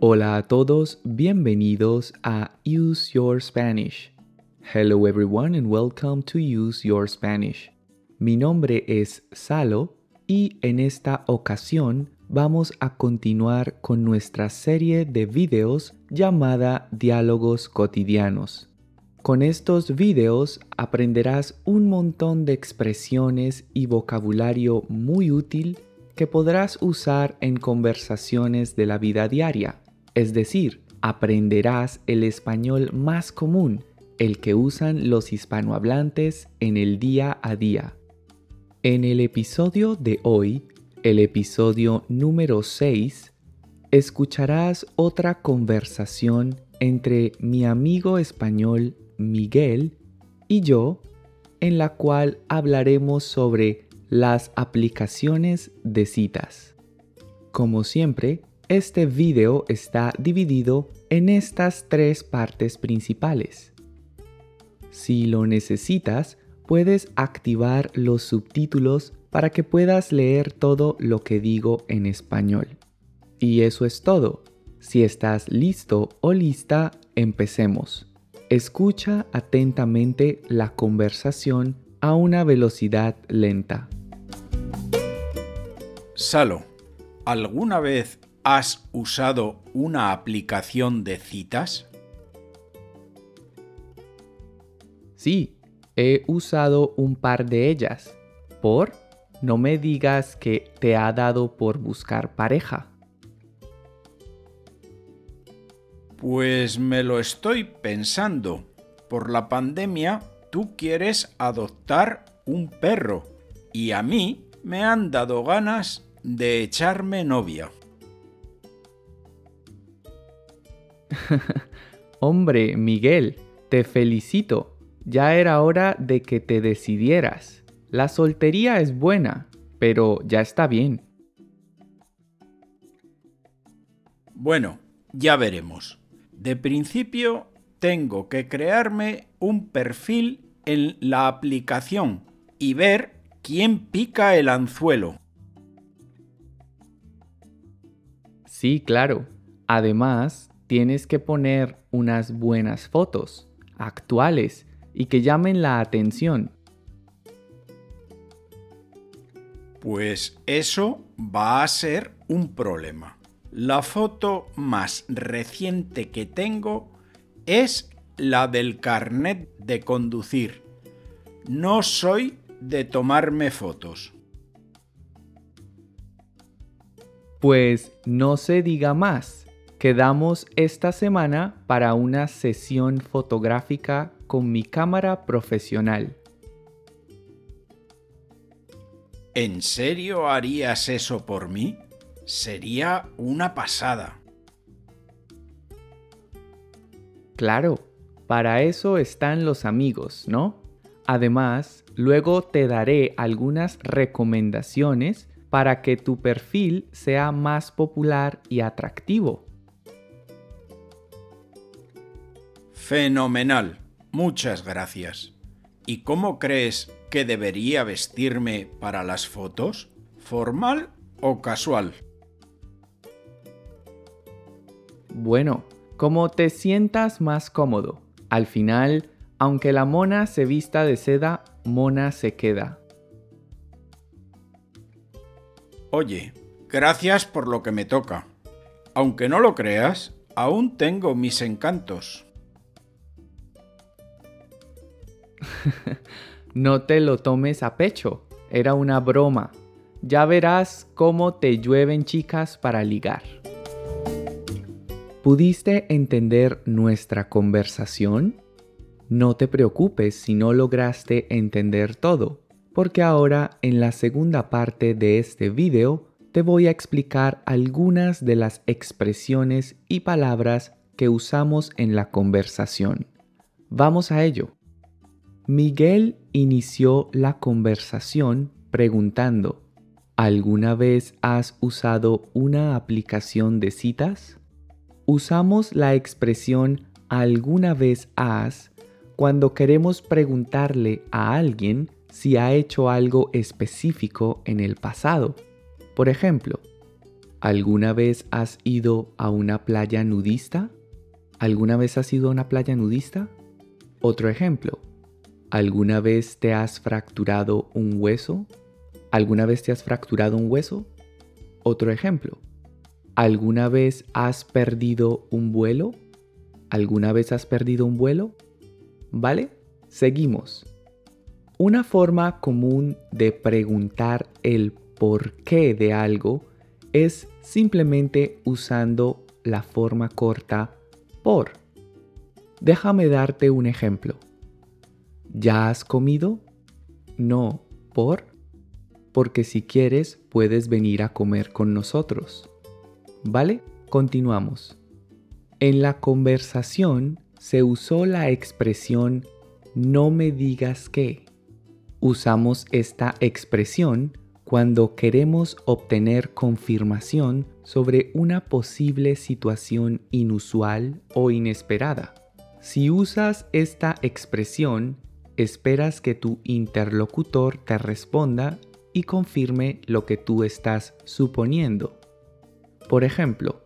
Hola a todos, bienvenidos a Use Your Spanish. Hello everyone and welcome to Use Your Spanish. Mi nombre es Salo y en esta ocasión vamos a continuar con nuestra serie de videos llamada Diálogos Cotidianos. Con estos videos aprenderás un montón de expresiones y vocabulario muy útil que podrás usar en conversaciones de la vida diaria. Es decir, aprenderás el español más común, el que usan los hispanohablantes en el día a día. En el episodio de hoy, el episodio número 6, escucharás otra conversación entre mi amigo español Miguel y yo, en la cual hablaremos sobre las aplicaciones de citas. Como siempre, este video está dividido en estas tres partes principales. Si lo necesitas, puedes activar los subtítulos para que puedas leer todo lo que digo en español. Y eso es todo. Si estás listo o lista, empecemos. Escucha atentamente la conversación a una velocidad lenta. Salo, ¿alguna vez has usado una aplicación de citas? Sí, he usado un par de ellas. ¿Por? No me digas que te ha dado por buscar pareja. Pues me lo estoy pensando. Por la pandemia, tú quieres adoptar un perro y a mí me han dado ganas de echarme novia. Hombre, Miguel, te felicito. Ya era hora de que te decidieras. La soltería es buena, pero ya está bien. Bueno, ya veremos. De principio, tengo que crearme un perfil en la aplicación y ver quién pica el anzuelo. Sí, claro. Además, tienes que poner unas buenas fotos, actuales, y que llamen la atención. Pues eso va a ser un problema. La foto más reciente que tengo es la del carnet de conducir. No soy de tomarme fotos. Pues no se diga más. Quedamos esta semana para una sesión fotográfica con mi cámara profesional. ¿En serio harías eso por mí? Sería una pasada. Claro, para eso están los amigos, ¿no? Además, luego te daré algunas recomendaciones para que tu perfil sea más popular y atractivo. Fenomenal. Muchas gracias. ¿Y cómo crees que debería vestirme para las fotos? ¿Formal o casual? Bueno, como te sientas más cómodo. Al final, aunque la mona se vista de seda, mona se queda. Oye, gracias por lo que me toca. Aunque no lo creas, aún tengo mis encantos. no te lo tomes a pecho, era una broma. Ya verás cómo te llueven chicas para ligar. ¿Pudiste entender nuestra conversación? No te preocupes si no lograste entender todo porque ahora en la segunda parte de este video te voy a explicar algunas de las expresiones y palabras que usamos en la conversación. Vamos a ello. Miguel inició la conversación preguntando, ¿alguna vez has usado una aplicación de citas? Usamos la expresión alguna vez has cuando queremos preguntarle a alguien si ha hecho algo específico en el pasado. Por ejemplo, ¿Alguna vez has ido a una playa nudista? ¿Alguna vez has ido a una playa nudista? Otro ejemplo. ¿Alguna vez te has fracturado un hueso? ¿Alguna vez te has fracturado un hueso? Otro ejemplo. ¿Alguna vez has perdido un vuelo? ¿Alguna vez has perdido un vuelo? ¿Vale? Seguimos. Una forma común de preguntar el por qué de algo es simplemente usando la forma corta por. Déjame darte un ejemplo. ¿Ya has comido? No, por. Porque si quieres puedes venir a comer con nosotros. ¿Vale? Continuamos. En la conversación se usó la expresión no me digas qué. Usamos esta expresión cuando queremos obtener confirmación sobre una posible situación inusual o inesperada. Si usas esta expresión, esperas que tu interlocutor te responda y confirme lo que tú estás suponiendo. Por ejemplo,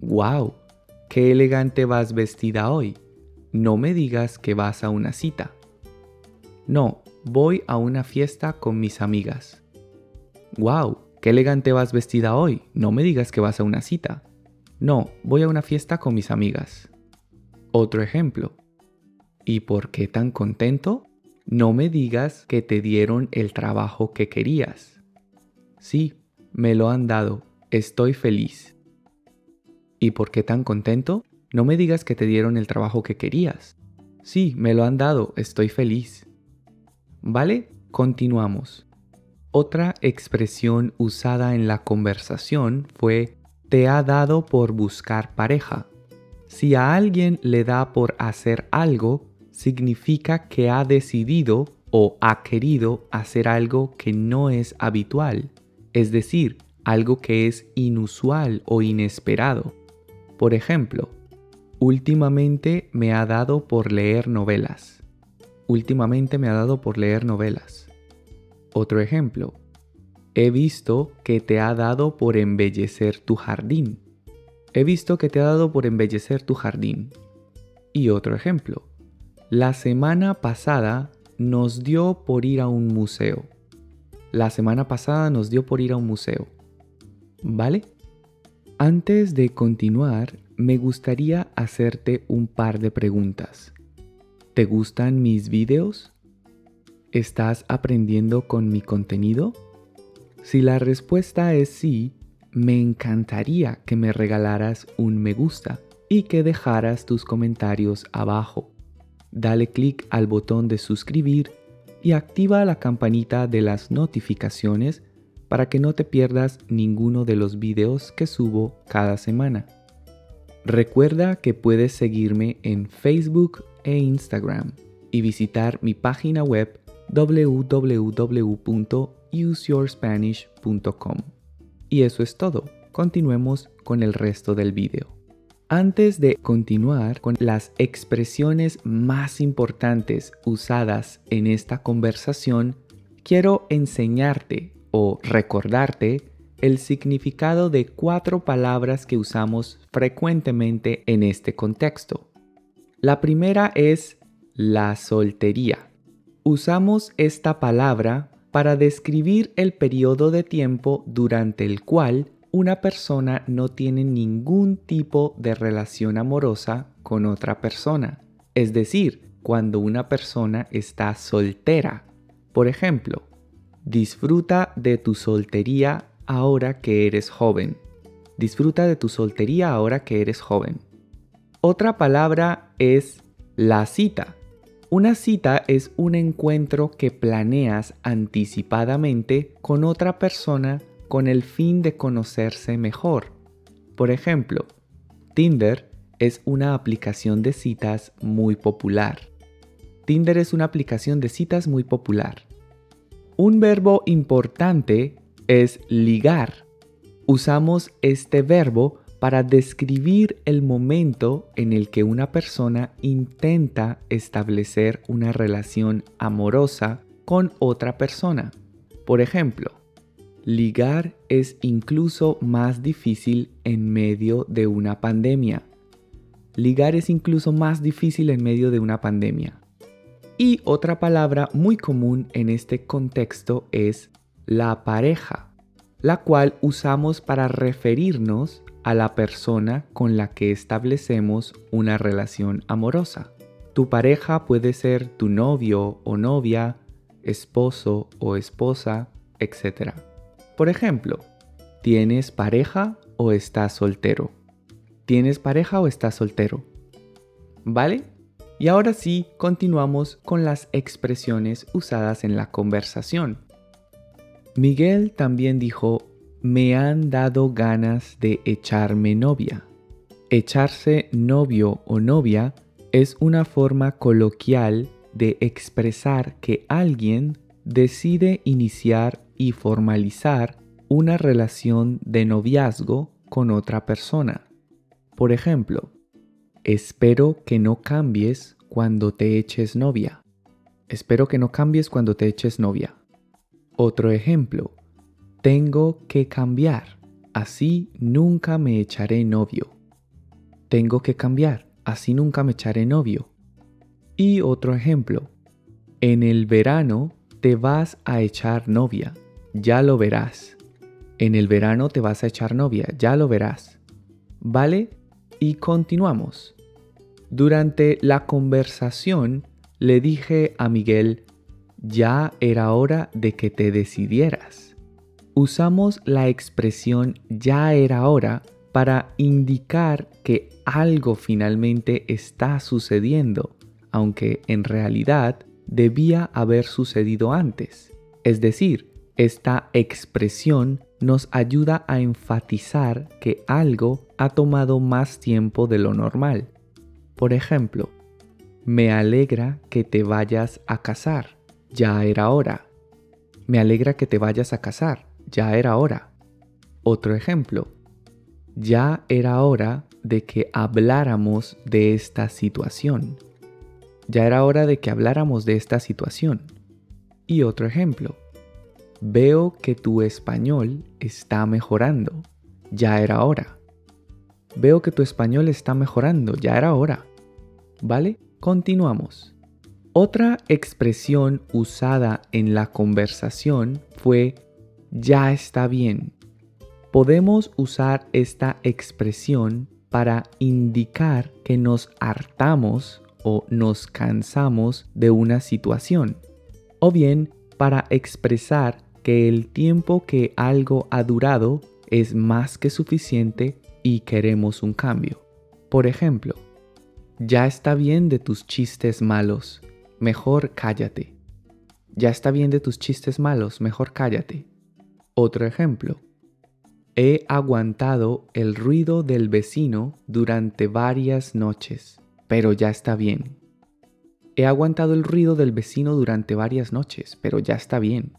¡Wow! ¡Qué elegante vas vestida hoy! No me digas que vas a una cita. No, voy a una fiesta con mis amigas. ¡Wow! ¡Qué elegante vas vestida hoy! No me digas que vas a una cita. No, voy a una fiesta con mis amigas. Otro ejemplo. ¿Y por qué tan contento? No me digas que te dieron el trabajo que querías. Sí, me lo han dado. Estoy feliz. ¿Y por qué tan contento? No me digas que te dieron el trabajo que querías. Sí, me lo han dado. Estoy feliz. ¿Vale? Continuamos. Otra expresión usada en la conversación fue te ha dado por buscar pareja. Si a alguien le da por hacer algo, significa que ha decidido o ha querido hacer algo que no es habitual, es decir, algo que es inusual o inesperado. Por ejemplo, últimamente me ha dado por leer novelas. Últimamente me ha dado por leer novelas. Otro ejemplo, he visto que te ha dado por embellecer tu jardín. He visto que te ha dado por embellecer tu jardín. Y otro ejemplo, la semana pasada nos dio por ir a un museo. La semana pasada nos dio por ir a un museo. ¿Vale? Antes de continuar, me gustaría hacerte un par de preguntas. ¿Te gustan mis videos? ¿Estás aprendiendo con mi contenido? Si la respuesta es sí, me encantaría que me regalaras un me gusta y que dejaras tus comentarios abajo dale clic al botón de suscribir y activa la campanita de las notificaciones para que no te pierdas ninguno de los videos que subo cada semana. Recuerda que puedes seguirme en Facebook e Instagram y visitar mi página web www.useyourspanish.com. Y eso es todo. Continuemos con el resto del video. Antes de continuar con las expresiones más importantes usadas en esta conversación, quiero enseñarte o recordarte el significado de cuatro palabras que usamos frecuentemente en este contexto. La primera es la soltería. Usamos esta palabra para describir el periodo de tiempo durante el cual una persona no tiene ningún tipo de relación amorosa con otra persona. Es decir, cuando una persona está soltera. Por ejemplo, disfruta de tu soltería ahora que eres joven. Disfruta de tu soltería ahora que eres joven. Otra palabra es la cita. Una cita es un encuentro que planeas anticipadamente con otra persona con el fin de conocerse mejor. Por ejemplo, Tinder es una aplicación de citas muy popular. Tinder es una aplicación de citas muy popular. Un verbo importante es ligar. Usamos este verbo para describir el momento en el que una persona intenta establecer una relación amorosa con otra persona. Por ejemplo, ligar es incluso más difícil en medio de una pandemia. Ligar es incluso más difícil en medio de una pandemia. Y otra palabra muy común en este contexto es la pareja, la cual usamos para referirnos a la persona con la que establecemos una relación amorosa. Tu pareja puede ser tu novio o novia, esposo o esposa, etc. Por ejemplo, ¿tienes pareja o estás soltero? ¿Tienes pareja o estás soltero? ¿Vale? Y ahora sí, continuamos con las expresiones usadas en la conversación. Miguel también dijo, me han dado ganas de echarme novia. Echarse novio o novia es una forma coloquial de expresar que alguien decide iniciar y formalizar una relación de noviazgo con otra persona. Por ejemplo, espero que no cambies cuando te eches novia. Espero que no cambies cuando te eches novia. Otro ejemplo, tengo que cambiar, así nunca me echaré novio. Tengo que cambiar, así nunca me echaré novio. Y otro ejemplo, en el verano te vas a echar novia, ya lo verás. En el verano te vas a echar novia, ya lo verás. ¿Vale? Y continuamos. Durante la conversación le dije a Miguel, ya era hora de que te decidieras. Usamos la expresión ya era hora para indicar que algo finalmente está sucediendo, aunque en realidad debía haber sucedido antes. Es decir, esta expresión nos ayuda a enfatizar que algo ha tomado más tiempo de lo normal. Por ejemplo, me alegra que te vayas a casar ya era hora. Me alegra que te vayas a casar, ya era hora. Otro ejemplo, ya era hora de que habláramos de esta situación. Ya era hora de que habláramos de esta situación. Y otro ejemplo, veo que tu español está mejorando, ya era hora. Veo que tu español está mejorando, ya era hora. ¿Vale? Continuamos. Otra expresión usada en la conversación fue ya está bien. Podemos usar esta expresión para indicar que nos hartamos o nos cansamos de una situación, o bien para expresar que el tiempo que algo ha durado es más que suficiente y queremos un cambio. Por ejemplo, ya está bien de tus chistes malos mejor cállate. Ya está bien de tus chistes malos, mejor cállate. Otro ejemplo. He aguantado el ruido del vecino durante varias noches, pero ya está bien. He aguantado el ruido del vecino durante varias noches, pero ya está bien.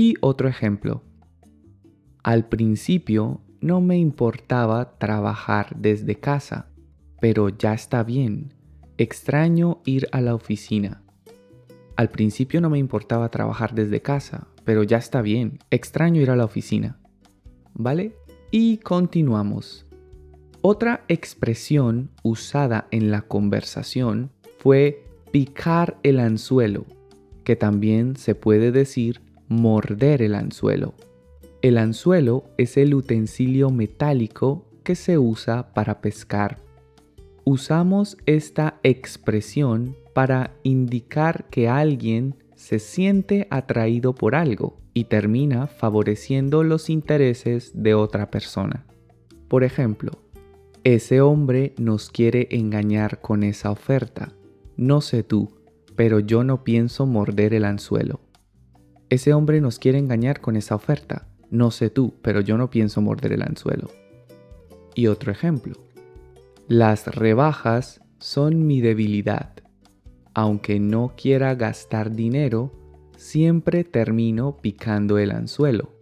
Y otro ejemplo. Al principio no me importaba trabajar desde casa, pero ya está bien Extraño ir a la oficina. Al principio no me importaba trabajar desde casa, pero ya está bien. Extraño ir a la oficina. ¿Vale? Y continuamos. Otra expresión usada en la conversación fue picar el anzuelo, que también se puede decir morder el anzuelo. El anzuelo es el utensilio metálico que se usa para pescar usamos esta expresión para indicar que alguien se siente atraído por algo y termina favoreciendo los intereses de otra persona. Por ejemplo, ese hombre nos quiere engañar con esa oferta. No sé tú, pero yo no pienso morder el anzuelo. Ese hombre nos quiere engañar con esa oferta. No sé tú, pero yo no pienso morder el anzuelo. Y otro ejemplo. Las rebajas son mi debilidad. Aunque no quiera gastar dinero, siempre termino picando el anzuelo.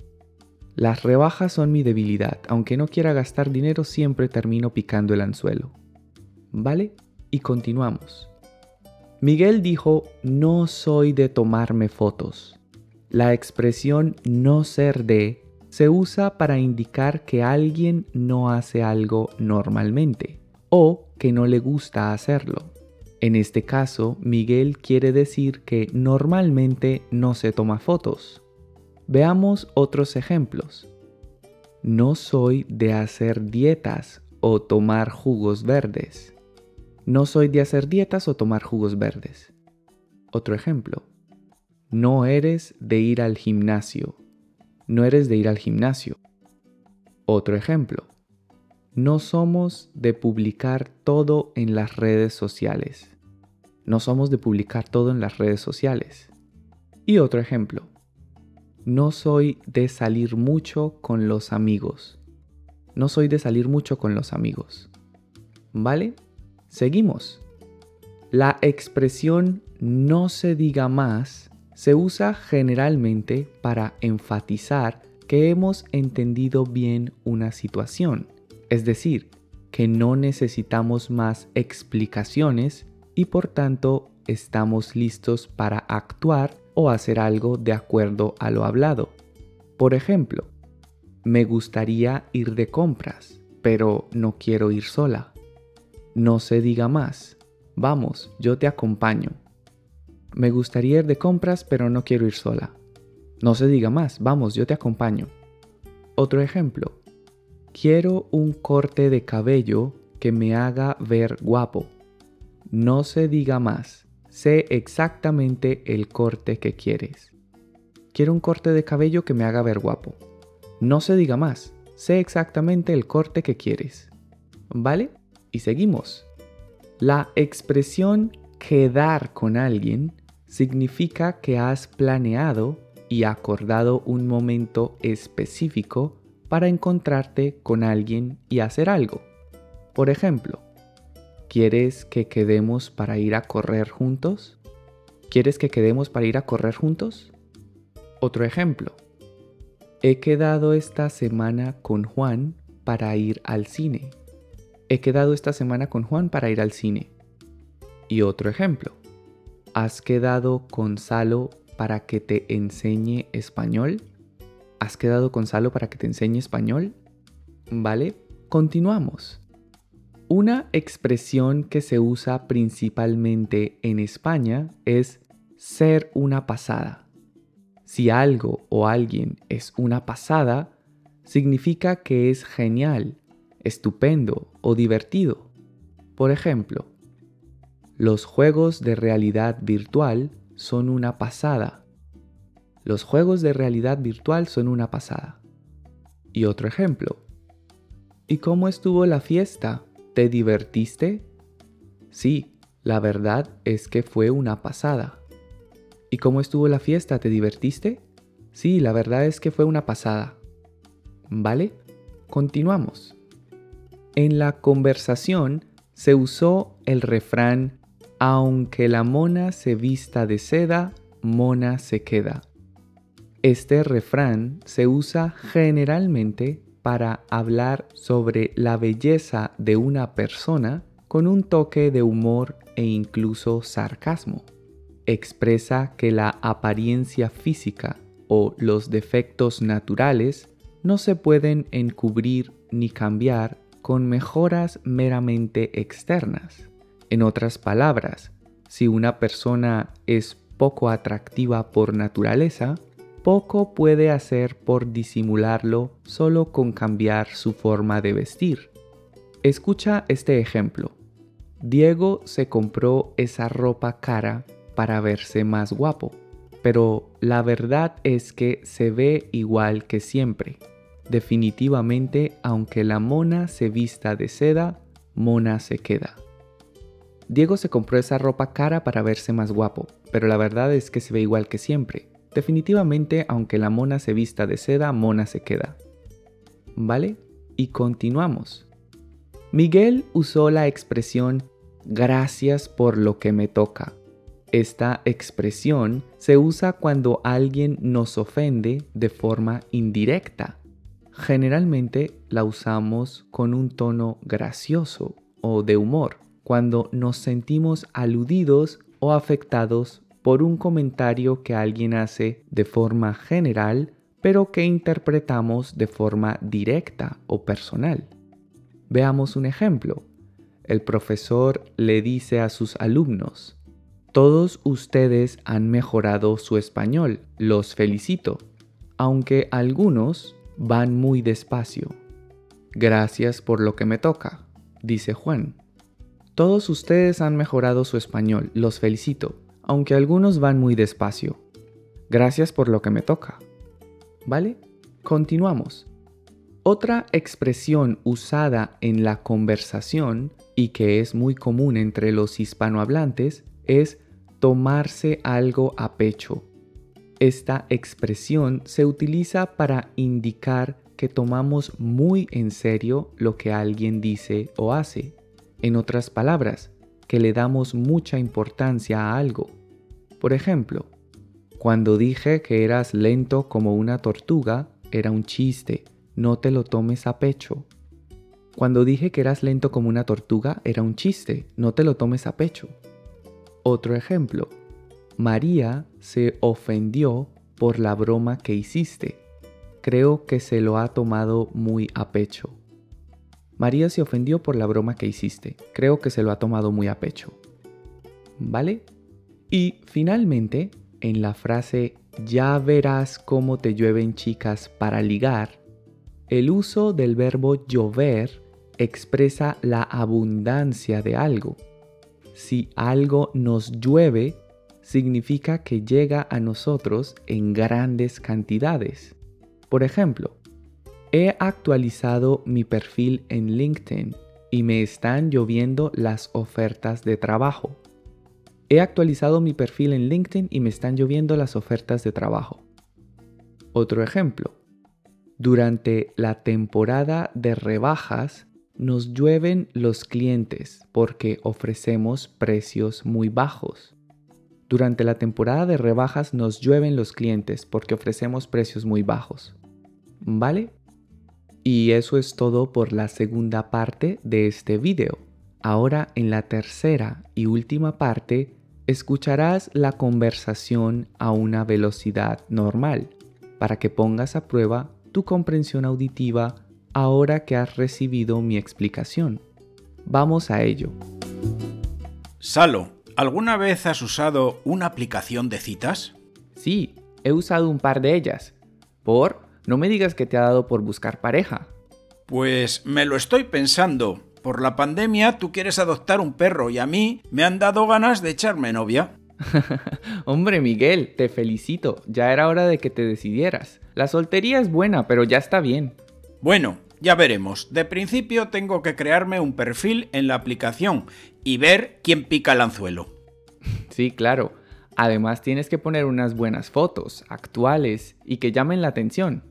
Las rebajas son mi debilidad. Aunque no quiera gastar dinero, siempre termino picando el anzuelo. ¿Vale? Y continuamos. Miguel dijo, no soy de tomarme fotos. La expresión no ser de se usa para indicar que alguien no hace algo normalmente o que no le gusta hacerlo. En este caso, Miguel quiere decir que normalmente no se toma fotos. Veamos otros ejemplos. No soy de hacer dietas o tomar jugos verdes. No soy de hacer dietas o tomar jugos verdes. Otro ejemplo. No eres de ir al gimnasio. No eres de ir al gimnasio. Otro ejemplo. No somos de publicar todo en las redes sociales. No somos de publicar todo en las redes sociales. Y otro ejemplo. No soy de salir mucho con los amigos. No soy de salir mucho con los amigos. ¿Vale? Seguimos. La expresión no se diga más se usa generalmente para enfatizar que hemos entendido bien una situación es decir, que no necesitamos más explicaciones y por tanto estamos listos para actuar o hacer algo de acuerdo a lo hablado. Por ejemplo, me gustaría ir de compras, pero no quiero ir sola. No se diga más. Vamos, yo te acompaño. Me gustaría ir de compras, pero no quiero ir sola. No se diga más. Vamos, yo te acompaño. Otro ejemplo. Quiero un corte de cabello que me haga ver guapo. No se diga más. Sé exactamente el corte que quieres. Quiero un corte de cabello que me haga ver guapo. No se diga más. Sé exactamente el corte que quieres. ¿Vale? Y seguimos. La expresión quedar con alguien significa que has planeado y acordado un momento específico para encontrarte con alguien y hacer algo. Por ejemplo, ¿quieres que quedemos para ir a correr juntos? ¿Quieres que quedemos para ir a correr juntos? Otro ejemplo. He quedado esta semana con Juan para ir al cine. He quedado esta semana con Juan para ir al cine. Y otro ejemplo. ¿Has quedado con Salo para que te enseñe español? ¿Has quedado con Salo para que te enseñe español? ¿Vale? Continuamos. Una expresión que se usa principalmente en España es ser una pasada. Si algo o alguien es una pasada, significa que es genial, estupendo o divertido. Por ejemplo, los juegos de realidad virtual son una pasada. Los juegos de realidad virtual son una pasada. Y otro ejemplo. ¿Y cómo estuvo la fiesta? ¿Te divertiste? Sí, la verdad es que fue una pasada. ¿Y cómo estuvo la fiesta? ¿Te divertiste? Sí, la verdad es que fue una pasada. ¿Vale? Continuamos. En la conversación se usó el refrán, aunque la mona se vista de seda, mona se queda. Este refrán se usa generalmente para hablar sobre la belleza de una persona con un toque de humor e incluso sarcasmo. Expresa que la apariencia física o los defectos naturales no se pueden encubrir ni cambiar con mejoras meramente externas. En otras palabras, si una persona es poco atractiva por naturaleza, poco puede hacer por disimularlo solo con cambiar su forma de vestir. Escucha este ejemplo. Diego se compró esa ropa cara para verse más guapo, pero la verdad es que se ve igual que siempre. Definitivamente, aunque la mona se vista de seda, mona se queda. Diego se compró esa ropa cara para verse más guapo, pero la verdad es que se ve igual que siempre. Definitivamente, aunque la mona se vista de seda, mona se queda. ¿Vale? Y continuamos. Miguel usó la expresión gracias por lo que me toca. Esta expresión se usa cuando alguien nos ofende de forma indirecta. Generalmente la usamos con un tono gracioso o de humor, cuando nos sentimos aludidos o afectados por un comentario que alguien hace de forma general, pero que interpretamos de forma directa o personal. Veamos un ejemplo. El profesor le dice a sus alumnos, todos ustedes han mejorado su español, los felicito, aunque algunos van muy despacio. Gracias por lo que me toca, dice Juan. Todos ustedes han mejorado su español, los felicito, aunque algunos van muy despacio. Gracias por lo que me toca. ¿Vale? Continuamos. Otra expresión usada en la conversación y que es muy común entre los hispanohablantes es tomarse algo a pecho. Esta expresión se utiliza para indicar que tomamos muy en serio lo que alguien dice o hace. En otras palabras, que le damos mucha importancia a algo. Por ejemplo, cuando dije que eras lento como una tortuga, era un chiste no te lo tomes a pecho. Cuando dije que eras lento como una tortuga, era un chiste, no te lo tomes a pecho. Otro ejemplo, María se ofendió por la broma que hiciste. Creo que se lo ha tomado muy a pecho. María se ofendió por la broma que hiciste. Creo que se lo ha tomado muy a pecho. ¿Vale? Y finalmente, en la frase ya verás cómo te llueven chicas para ligar, el uso del verbo llover expresa la abundancia de algo. Si algo nos llueve, significa que llega a nosotros en grandes cantidades. Por ejemplo, he actualizado mi perfil en LinkedIn y me están lloviendo las ofertas de trabajo. He actualizado mi perfil en LinkedIn y me están lloviendo las ofertas de trabajo. Otro ejemplo. Durante la temporada de rebajas nos llueven los clientes porque ofrecemos precios muy bajos. Durante la temporada de rebajas nos llueven los clientes porque ofrecemos precios muy bajos. ¿Vale? Y eso es todo por la segunda parte de este video. Ahora en la tercera y última parte escucharás la conversación a una velocidad normal para que pongas a prueba tu comprensión auditiva ahora que has recibido mi explicación. Vamos a ello. Salo, ¿alguna vez has usado una aplicación de citas? Sí, he usado un par de ellas. Por, no me digas que te ha dado por buscar pareja. Pues me lo estoy pensando. Por la pandemia tú quieres adoptar un perro y a mí me han dado ganas de echarme novia. Hombre Miguel, te felicito. Ya era hora de que te decidieras. La soltería es buena, pero ya está bien. Bueno, ya veremos. De principio tengo que crearme un perfil en la aplicación y ver quién pica el anzuelo. Sí, claro. Además tienes que poner unas buenas fotos, actuales y que llamen la atención.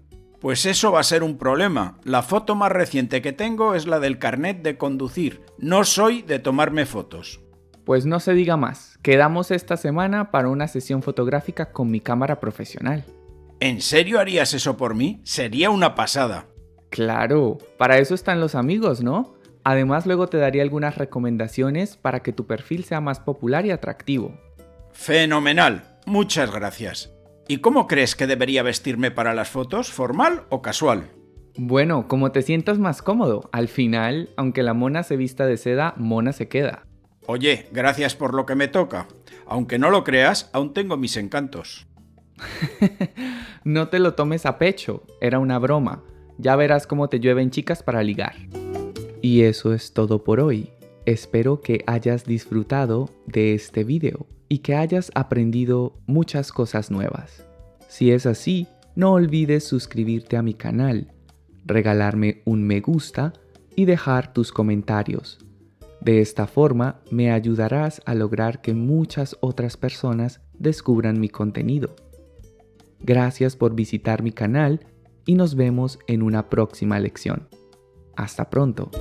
Pues eso va a ser un problema. La foto más reciente que tengo es la del carnet de conducir. No soy de tomarme fotos. Pues no se diga más. Quedamos esta semana para una sesión fotográfica con mi cámara profesional. ¿En serio harías eso por mí? Sería una pasada. Claro, para eso están los amigos, ¿no? Además luego te daría algunas recomendaciones para que tu perfil sea más popular y atractivo. Fenomenal, muchas gracias. ¿Y cómo crees que debería vestirme para las fotos? ¿Formal o casual? Bueno, como te sientas más cómodo. Al final, aunque la mona se vista de seda, mona se queda. Oye, gracias por lo que me toca. Aunque no lo creas, aún tengo mis encantos. no te lo tomes a pecho, era una broma. Ya verás cómo te llueven chicas para ligar. Y eso es todo por hoy. Espero que hayas disfrutado de este video y que hayas aprendido muchas cosas nuevas. Si es así, no olvides suscribirte a mi canal, regalarme un me gusta y dejar tus comentarios. De esta forma me ayudarás a lograr que muchas otras personas descubran mi contenido. Gracias por visitar mi canal y nos vemos en una próxima lección. Hasta pronto.